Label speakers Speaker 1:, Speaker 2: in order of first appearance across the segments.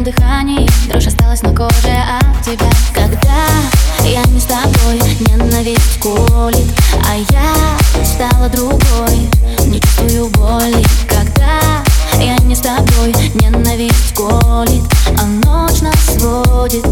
Speaker 1: каждом дыхании. Дрожь осталась на коже от тебя Когда я не с тобой Ненависть колит А я стала другой. Не чувствую боли Когда я не с тобой Ненависть колит А ночь нас сводит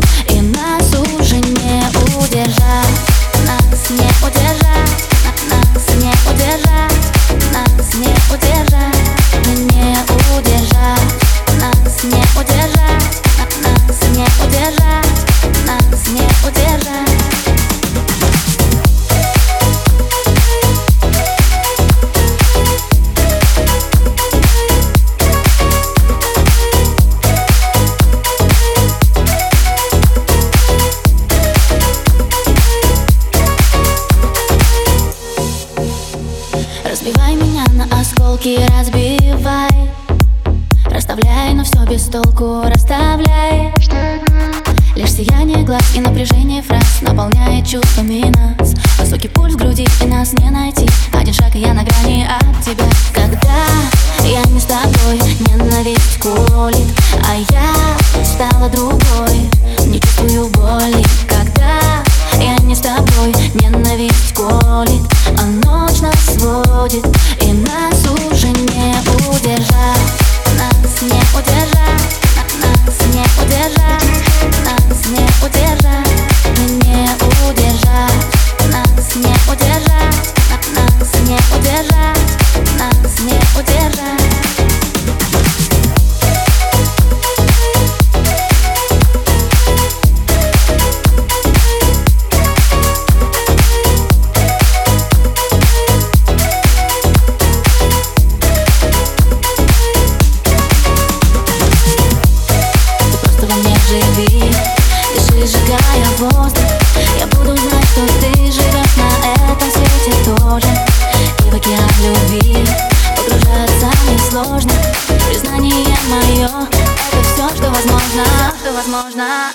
Speaker 1: осколки, разбивай. Расставляй, но все без толку, расставляй. Лишь сияние глаз и напряжение фраз Наполняет чувствами нас. Высокий пульс в груди и нас не найти. Один шаг и я на грани от тебя. Когда я не с тобой Ненависть колит А я стала другой. Не чувствую боли. Когда я не с тобой Ненависть колит А нас сводит И нас уже Дыши, сжигая воздух Я буду знать, что ты живешь на этом свете тоже. И в любви Погружаться несложно Признание мое Это все, что возможно Что возможно